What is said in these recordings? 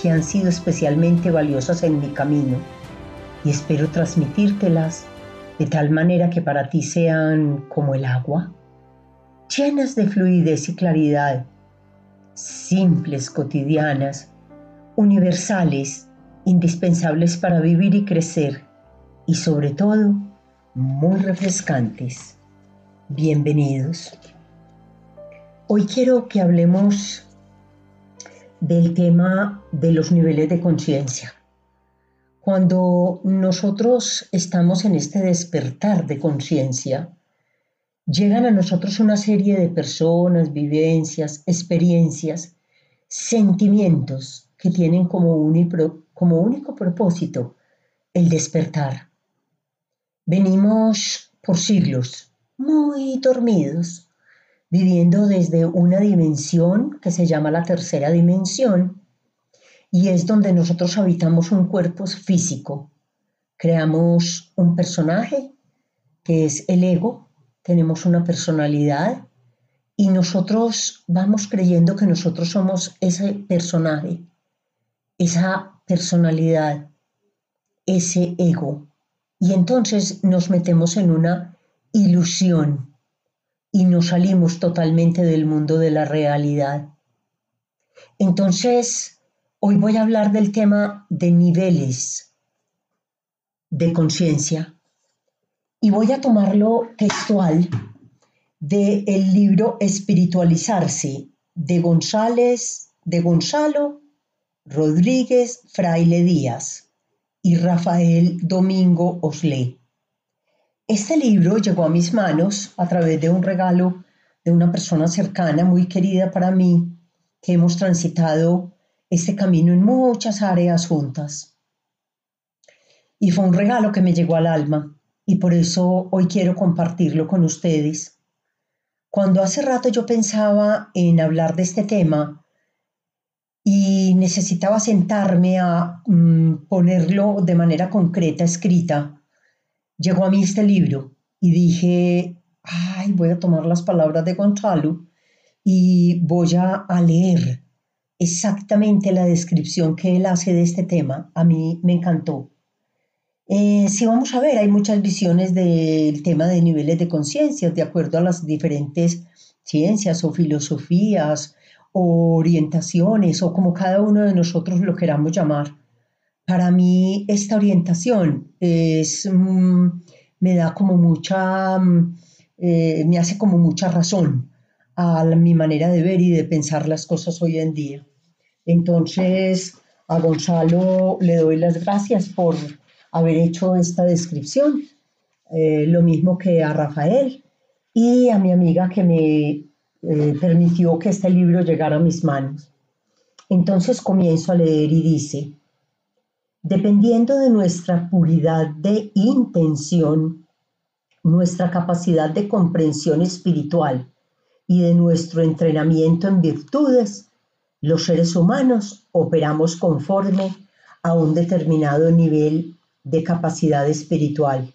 que han sido especialmente valiosas en mi camino y espero transmitírtelas de tal manera que para ti sean como el agua, llenas de fluidez y claridad, simples, cotidianas, universales, indispensables para vivir y crecer y sobre todo muy refrescantes. Bienvenidos. Hoy quiero que hablemos del tema de los niveles de conciencia. Cuando nosotros estamos en este despertar de conciencia, llegan a nosotros una serie de personas, vivencias, experiencias, sentimientos que tienen como, único propósito el despertar. Venimos por siglos muy dormidos, viviendo desde una dimensión que se llama la tercera dimensión y es donde nosotros habitamos un cuerpo físico. Creamos un personaje que es el ego, tenemos una personalidad y nosotros vamos creyendo que nosotros somos ese personaje, esa personalidad, ese ego. Y entonces nos metemos en una ilusión y nos salimos totalmente del mundo de la realidad. Entonces, hoy voy a hablar del tema de niveles de conciencia y voy a tomarlo textual del el libro Espiritualizarse de González, de Gonzalo Rodríguez Fraile Díaz y Rafael Domingo Oslé. Este libro llegó a mis manos a través de un regalo de una persona cercana, muy querida para mí, que hemos transitado este camino en muchas áreas juntas. Y fue un regalo que me llegó al alma y por eso hoy quiero compartirlo con ustedes. Cuando hace rato yo pensaba en hablar de este tema y necesitaba sentarme a mm, ponerlo de manera concreta, escrita, llegó a mí este libro y dije, ay, voy a tomar las palabras de Gonzalo y voy a, leer exactamente la descripción que él hace de este tema. A mí me encantó. Eh, si vamos a ver, hay muchas visiones del tema de niveles de conciencia, de acuerdo a las diferentes ciencias o filosofías o orientaciones o como cada uno de nosotros lo queramos llamar. Para mí esta orientación es, mm, me da como mucha, mm, eh, me hace como mucha razón a mi manera de ver y de pensar las cosas hoy en día. Entonces, a Gonzalo le doy las gracias por haber hecho esta descripción, eh, lo mismo que a Rafael y a mi amiga que me eh, permitió que este libro llegara a mis manos. Entonces comienzo a leer y dice, Dependiendo de nuestra puridad de intención, nuestra capacidad de comprensión espiritual y de nuestro entrenamiento en virtudes, los seres humanos operamos conforme a un determinado nivel de capacidad espiritual.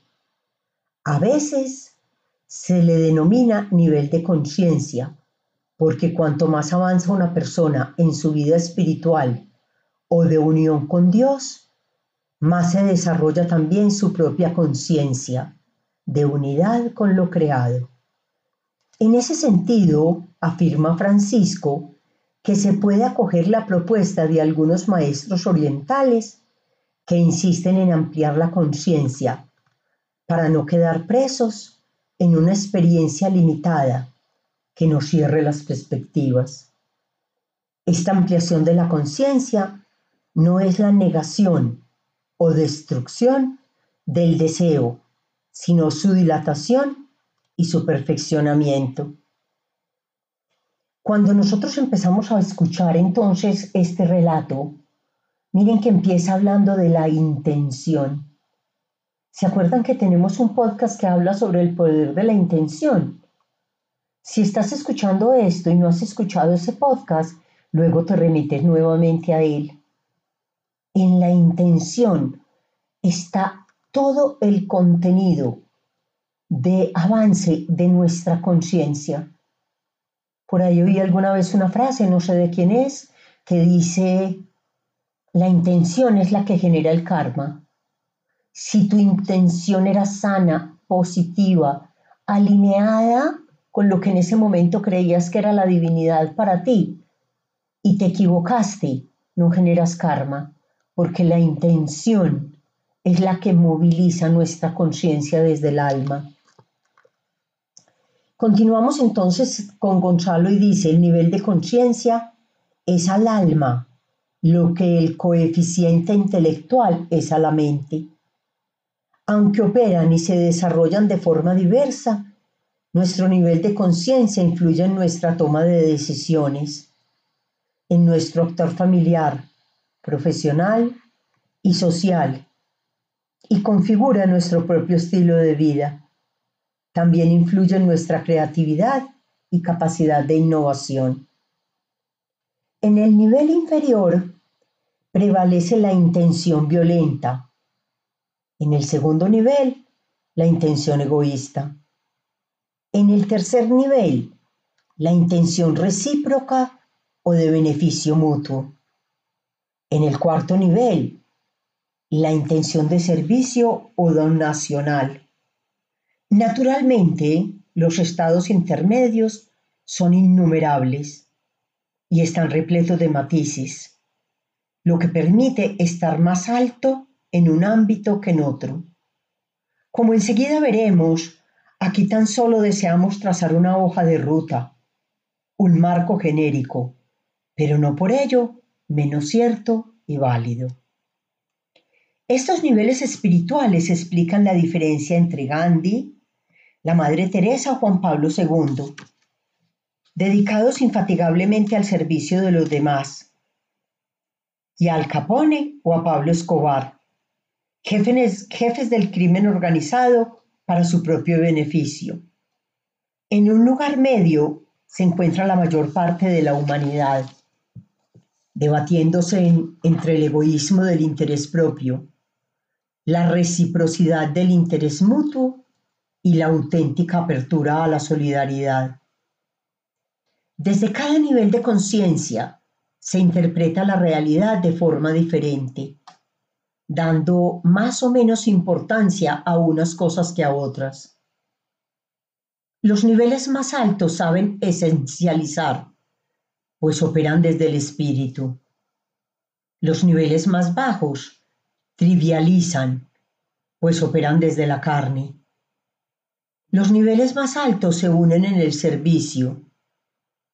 A veces se le denomina nivel de conciencia, porque cuanto más avanza una persona en su vida espiritual o de unión con Dios, más se desarrolla también su propia conciencia de unidad con lo creado. En ese sentido, afirma Francisco que se puede acoger la propuesta de algunos maestros orientales que insisten en ampliar la conciencia para no quedar presos en una experiencia limitada que nos cierre las perspectivas. Esta ampliación de la conciencia no es la negación o destrucción del deseo, sino su dilatación y su perfeccionamiento. Cuando nosotros empezamos a escuchar entonces este relato, miren que empieza hablando de la intención. ¿Se acuerdan que tenemos un podcast que habla sobre el poder de la intención? Si estás escuchando esto y no has escuchado ese podcast, luego te remites nuevamente a él. En la intención está todo el contenido de avance de nuestra conciencia. Por ahí oí alguna vez una frase, no sé de quién es, que dice, la intención es la que genera el karma. Si tu intención era sana, positiva, alineada con lo que en ese momento creías que era la divinidad para ti y te equivocaste, no generas karma, porque la intención es la que moviliza nuestra conciencia desde el alma. Continuamos entonces con Gonzalo y dice, el nivel de conciencia es al alma lo que el coeficiente intelectual es a la mente. Aunque operan y se desarrollan de forma diversa, nuestro nivel de conciencia influye en nuestra toma de decisiones, en nuestro actor familiar, profesional y social, y configura nuestro propio estilo de vida. También influye en nuestra creatividad y capacidad de innovación. En el nivel inferior prevalece la intención violenta. En el segundo nivel, la intención egoísta. En el tercer nivel, la intención recíproca o de beneficio mutuo. En el cuarto nivel, la intención de servicio o donacional. Naturalmente, los estados intermedios son innumerables y están repletos de matices, lo que permite estar más alto en un ámbito que en otro. Como enseguida veremos, Aquí tan solo deseamos trazar una hoja de ruta, un marco genérico, pero no por ello menos cierto y válido. Estos niveles espirituales explican la diferencia entre Gandhi, la Madre Teresa o Juan Pablo II, dedicados infatigablemente al servicio de los demás, y al Capone o a Pablo Escobar, jefes, jefes del crimen organizado para su propio beneficio. En un lugar medio se encuentra la mayor parte de la humanidad, debatiéndose entre el egoísmo del interés propio, la reciprocidad del interés mutuo y la auténtica apertura a la solidaridad. Desde cada nivel de conciencia se interpreta la realidad de forma diferente dando más o menos importancia a unas cosas que a otras. Los niveles más altos saben esencializar, pues operan desde el espíritu. Los niveles más bajos trivializan, pues operan desde la carne. Los niveles más altos se unen en el servicio.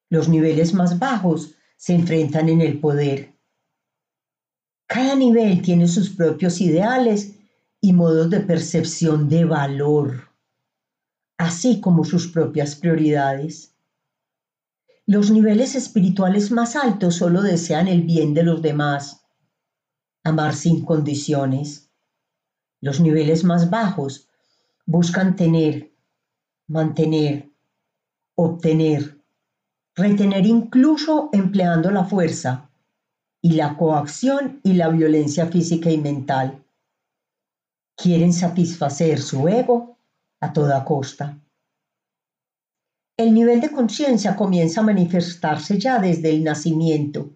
Los niveles más bajos se enfrentan en el poder. Cada nivel tiene sus propios ideales y modos de percepción de valor, así como sus propias prioridades. Los niveles espirituales más altos solo desean el bien de los demás, amar sin condiciones. Los niveles más bajos buscan tener, mantener, obtener, retener incluso empleando la fuerza y la coacción y la violencia física y mental. Quieren satisfacer su ego a toda costa. El nivel de conciencia comienza a manifestarse ya desde el nacimiento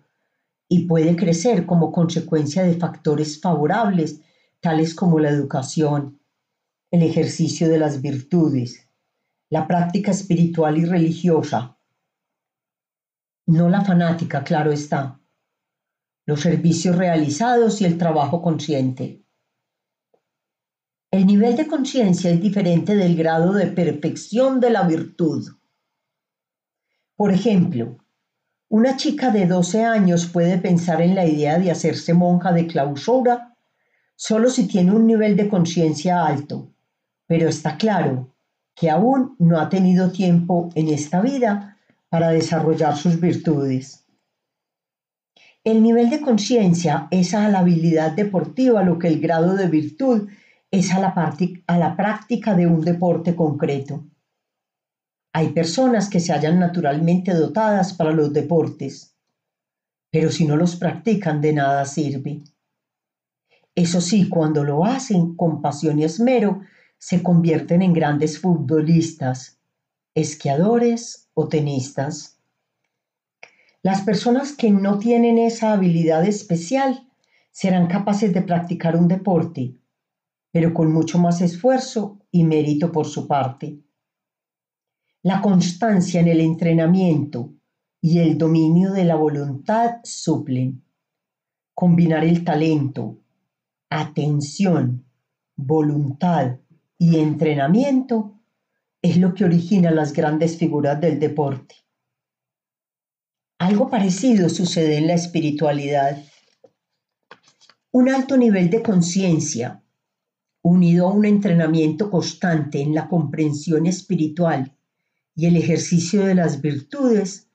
y puede crecer como consecuencia de factores favorables tales como la educación, el ejercicio de las virtudes, la práctica espiritual y religiosa, no la fanática, claro está, los servicios realizados y el trabajo consciente. El nivel de conciencia es diferente del grado de perfección de la virtud. Por ejemplo, una chica de 12 años puede pensar en la idea de hacerse monja de clausura solo si tiene un nivel de conciencia alto, pero está claro que aún no ha tenido tiempo en esta vida para desarrollar sus virtudes. El nivel de conciencia es a la habilidad deportiva lo que el grado de virtud es a la, a la práctica de un deporte concreto. Hay personas que se hallan naturalmente dotadas para los deportes, pero si no los practican de nada sirve. Eso sí, cuando lo hacen con pasión y esmero, se convierten en grandes futbolistas, esquiadores o tenistas. Las personas que no tienen esa habilidad especial serán capaces de practicar un deporte, pero con mucho más esfuerzo y mérito por su parte. La constancia en el entrenamiento y el dominio de la voluntad suplen. Combinar el talento, atención, voluntad y entrenamiento es lo que origina las grandes figuras del deporte. Algo parecido sucede en la espiritualidad. Un alto nivel de conciencia unido a un entrenamiento constante en la comprensión espiritual y el ejercicio de las virtudes,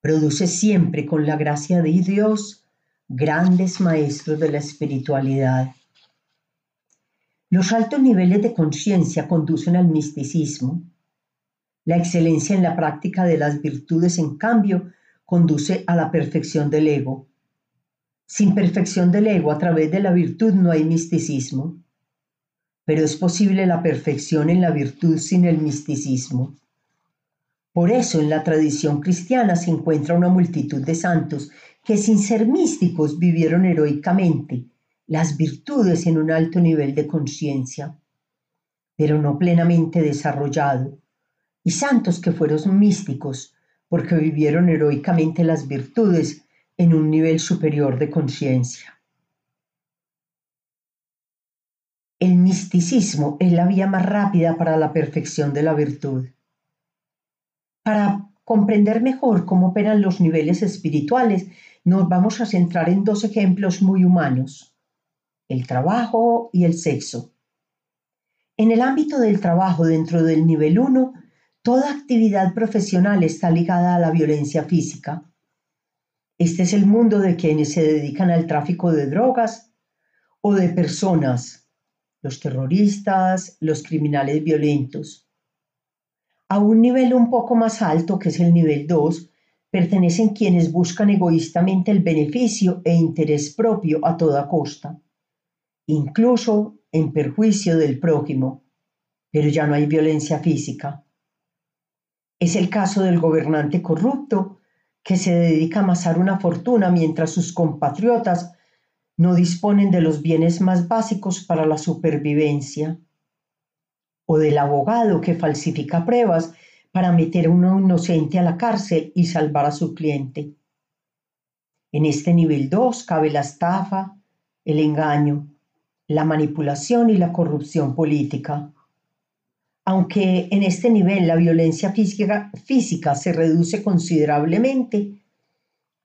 produce siempre con la gracia de Dios grandes maestros de la espiritualidad. Los altos niveles de conciencia conducen al misticismo. La excelencia en la práctica de las virtudes, en cambio, conduce a la perfección del ego. Sin perfección del ego a través de la virtud no hay misticismo pero es posible la perfección en la virtud sin el misticismo. Por eso en la tradición cristiana se encuentra una multitud de santos que sin ser místicos vivieron heroicamente las virtudes en un alto nivel de conciencia, pero no plenamente desarrollado, y santos que fueron místicos porque vivieron heroicamente las virtudes en un nivel superior de conciencia. El misticismo es la vía más rápida para la perfección de la virtud. Para comprender mejor cómo operan los niveles espirituales, nos vamos a centrar en dos ejemplos muy humanos, el trabajo y el sexo. En el ámbito del trabajo dentro del nivel 1, toda actividad profesional está ligada a la violencia física. Este es el mundo de quienes se dedican al tráfico de drogas o de personas los terroristas, los criminales violentos. A un nivel un poco más alto, que es el nivel 2, pertenecen quienes buscan egoístamente el beneficio e interés propio a toda costa, incluso en perjuicio del prójimo, pero ya no hay violencia física. Es el caso del gobernante corrupto que se dedica a amasar una fortuna mientras sus compatriotas no disponen de los bienes más básicos para la supervivencia, o del abogado que falsifica pruebas para meter a un inocente a la cárcel y salvar a su cliente. En este nivel 2 cabe la estafa, el engaño, la manipulación y la corrupción política. Aunque en este nivel la violencia física, física se reduce considerablemente,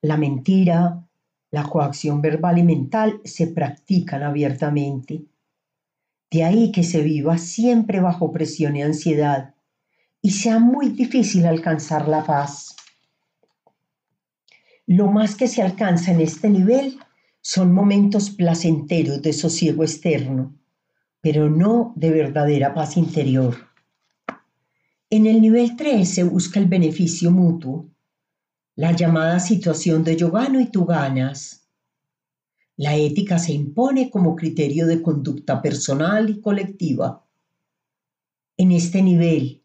la mentira, la coacción verbal y mental se practican abiertamente. De ahí que se viva siempre bajo presión y ansiedad y sea muy difícil alcanzar la paz. Lo más que se alcanza en este nivel son momentos placenteros de sosiego externo, pero no de verdadera paz interior. En el nivel 3 se busca el beneficio mutuo, la llamada situación de yo gano y tú ganas. La ética se impone como criterio de conducta personal y colectiva. En este nivel,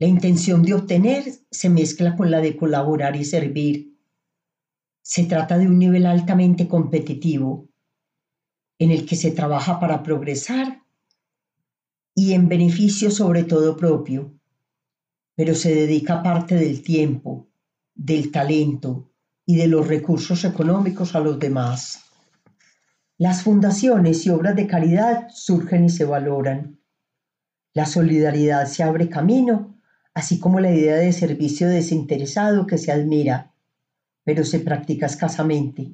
la intención de obtener se mezcla con la de colaborar y servir. Se trata de un nivel altamente competitivo, en el que se trabaja para progresar y en beneficio sobre todo propio, pero se dedica parte del tiempo, del talento y de los recursos económicos a los demás. Las fundaciones y obras de caridad surgen y se valoran. La solidaridad se abre camino, así como la idea de servicio desinteresado que se admira, pero se practica escasamente.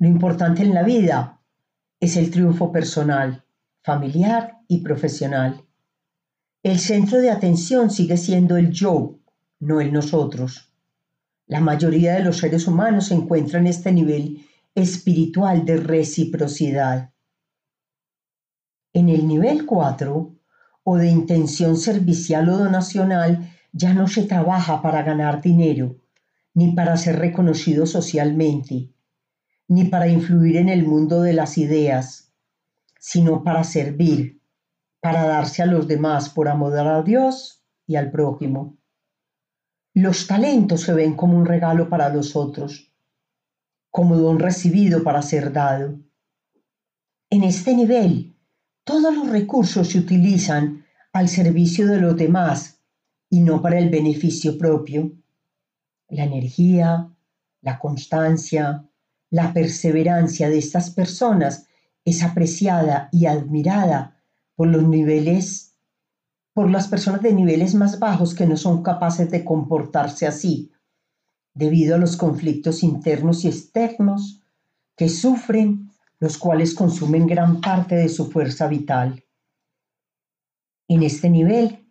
Lo importante en la vida es el triunfo personal, familiar y profesional. El centro de atención sigue siendo el yo, no el nosotros. La mayoría de los seres humanos se encuentran en este nivel espiritual de reciprocidad. En el nivel 4, o de intención servicial o donacional, ya no se trabaja para ganar dinero, ni para ser reconocido socialmente, ni para influir en el mundo de las ideas, sino para servir, para darse a los demás por amor a Dios y al prójimo. Los talentos se ven como un regalo para los otros, como don recibido para ser dado. En este nivel, todos los recursos se utilizan al servicio de los demás y no para el beneficio propio. La energía, la constancia, la perseverancia de estas personas es apreciada y admirada por los niveles, por las personas de niveles más bajos que no son capaces de comportarse así, debido a los conflictos internos y externos que sufren, los cuales consumen gran parte de su fuerza vital. En este nivel,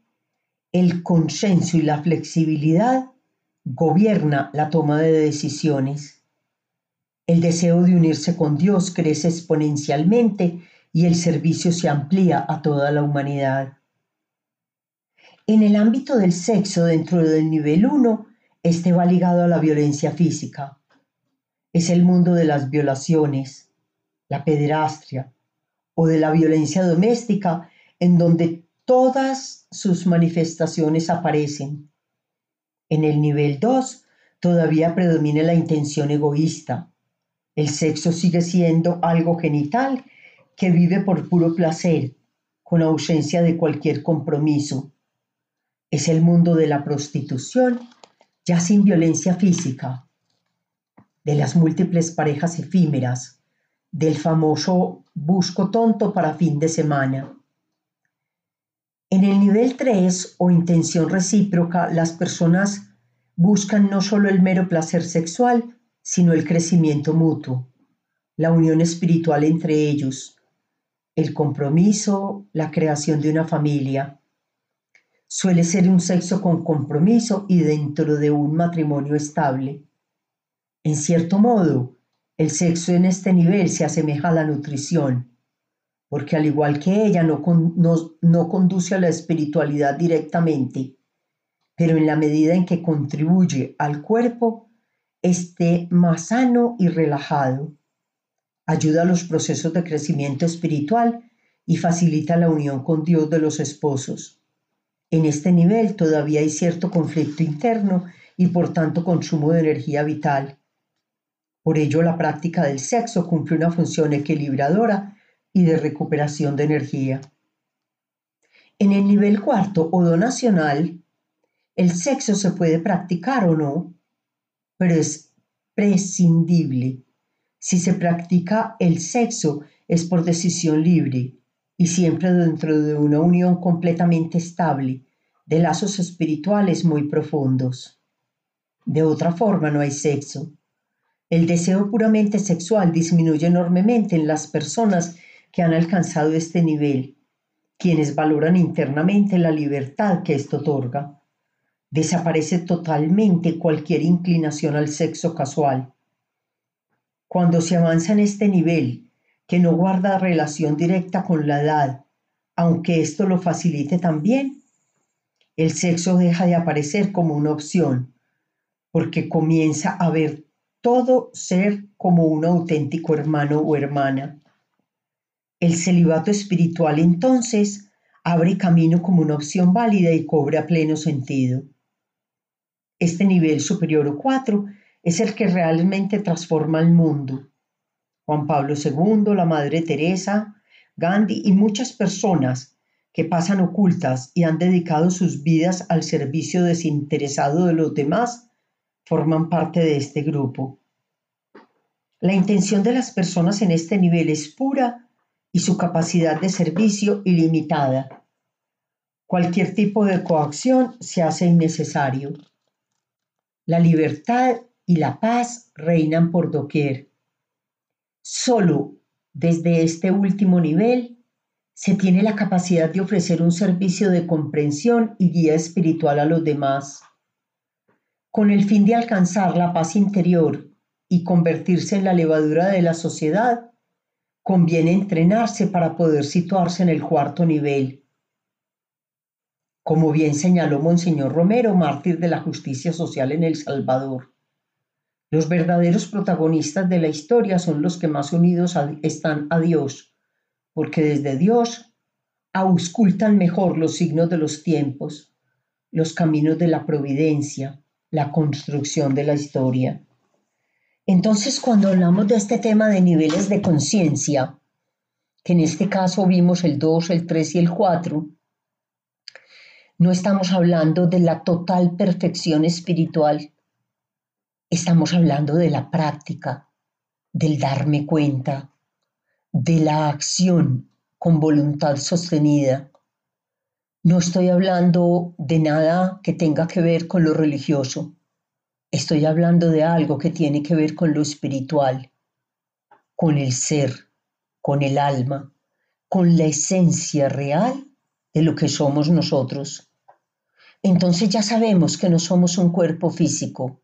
el consenso y la flexibilidad gobierna la toma de decisiones el deseo de unirse con Dios crece exponencialmente y el servicio se amplía a toda la humanidad. En el ámbito del sexo dentro del nivel 1, este va ligado a la violencia física. Es el mundo de las violaciones, la pederastria o de la violencia doméstica en donde todas sus manifestaciones aparecen. En el nivel 2 todavía predomina la intención egoísta, el sexo sigue siendo algo genital que vive por puro placer, con ausencia de cualquier compromiso. Es el mundo de la prostitución, ya sin violencia física, de las múltiples parejas efímeras, del famoso busco tonto para fin de semana. En el nivel 3 o intención recíproca, las personas buscan no solo el mero placer sexual, sino el crecimiento mutuo, la unión espiritual entre ellos, el compromiso, la creación de una familia. Suele ser un sexo con compromiso y dentro de un matrimonio estable. En cierto modo, el sexo en este nivel se asemeja a la nutrición, porque al igual que ella no, no, conduce a la espiritualidad directamente, pero en la medida en que contribuye al cuerpo, esté más sano y relajado. Ayuda a los procesos de crecimiento espiritual y facilita la unión con Dios de los esposos. En este nivel todavía hay cierto conflicto interno y por tanto consumo de energía vital. Por ello la práctica del sexo cumple una función equilibradora y de recuperación de energía. En el nivel cuarto o donacional, el sexo se puede practicar o no, pero es prescindible. Si se practica el sexo es por decisión libre y siempre dentro de una unión completamente estable, de lazos espirituales muy profundos. De otra forma no hay sexo. El deseo puramente sexual disminuye enormemente en las personas que han alcanzado este nivel, quienes valoran internamente la libertad que esto otorga. Desaparece totalmente cualquier inclinación al sexo casual. Cuando se avanza en este nivel, que no guarda relación directa con la edad, aunque esto lo facilite también, el sexo deja de aparecer como una opción, porque comienza a ver todo ser como un auténtico hermano o hermana. El celibato espiritual entonces abre camino como una opción válida y cobra pleno sentido. Este nivel superior o cuatro es el que realmente transforma el mundo. Juan Pablo II, la Madre Teresa, Gandhi y muchas personas que pasan ocultas y han dedicado sus vidas al servicio desinteresado de los demás forman parte de este grupo. La intención de las personas en este nivel es pura y su capacidad de servicio ilimitada. Cualquier tipo de coacción se hace innecesario. La libertad y la paz reinan por doquier. Solo desde este último nivel se tiene la capacidad de ofrecer un servicio de comprensión y guía espiritual a los demás. Con el fin de alcanzar la paz interior y convertirse en la levadura de la sociedad, conviene entrenarse para poder situarse en el cuarto nivel. Como bien señaló Monseñor Romero, mártir de la justicia social en El Salvador. Los verdaderos protagonistas de la historia son los que más unidos están a Dios, porque desde Dios auscultan mejor los signos de los tiempos, los caminos de la providencia, la construcción de la historia. Entonces, cuando hablamos de este tema de niveles de conciencia, que en este caso vimos el 2, el 3 y el 4, no estamos hablando de la total perfección espiritual, estamos hablando de la práctica, del darme cuenta, de la acción con voluntad sostenida. No estoy hablando de nada que tenga que ver con lo religioso Estoy hablando de algo que tiene que ver con lo espiritual, con el ser, con el alma, con la esencia real de lo que somos nosotros. Entonces ya sabemos que no somos un cuerpo físico,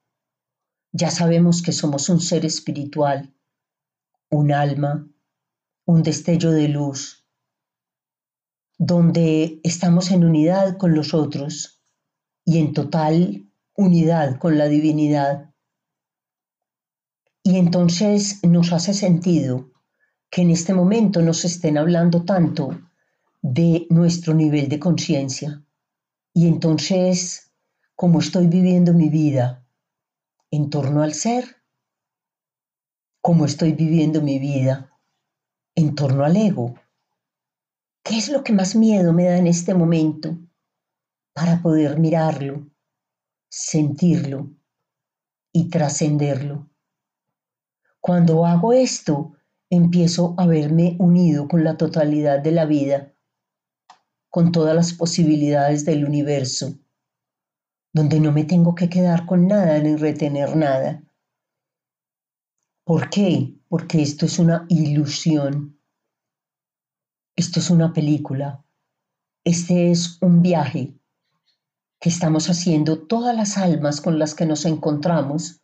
ya sabemos que somos un ser espiritual, un alma, un destello de luz, donde estamos en unidad con los otros y en total unidad con la divinidad. Y entonces nos hace sentido que en este momento nos estén hablando tanto de nuestro nivel de conciencia. Y entonces, ¿cómo estoy viviendo mi vida en torno al ser? ¿Cómo estoy viviendo mi vida en torno al ego? ¿Qué es lo que más miedo me da en este momento para poder mirarlo? sentirlo y trascenderlo. Cuando hago esto, empiezo a verme unido con la totalidad de la vida, con todas las posibilidades del universo, donde no me tengo que quedar con nada ni retener nada. ¿Por qué? Porque esto es una ilusión. Esto es una película. Este es un viaje que estamos haciendo todas las almas con las que nos encontramos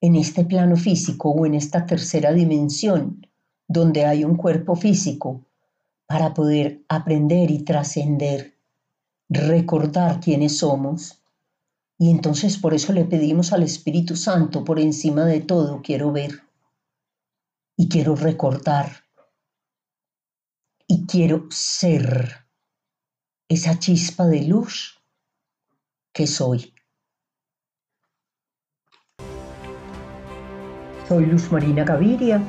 en este plano físico o en esta tercera dimensión, donde hay un cuerpo físico, para poder aprender y trascender, recordar quiénes somos. Y entonces por eso le pedimos al Espíritu Santo, por encima de todo, quiero ver y quiero recordar y quiero ser esa chispa de luz que soy. Soy Luz Marina Gaviria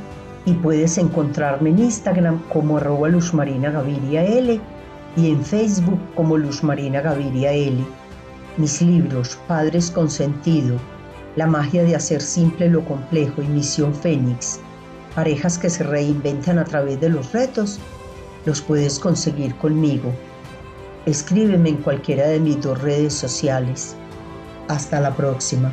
y puedes encontrarme en Instagram como arroba Luz Marina Gaviria L y en Facebook como Luz Marina Gaviria L. Mis libros Padres con Sentido, La magia de hacer simple lo complejo y Misión Fénix, parejas que se reinventan a través de los retos, los puedes conseguir conmigo Escríbeme en cualquiera de mis dos redes sociales. Hasta la próxima.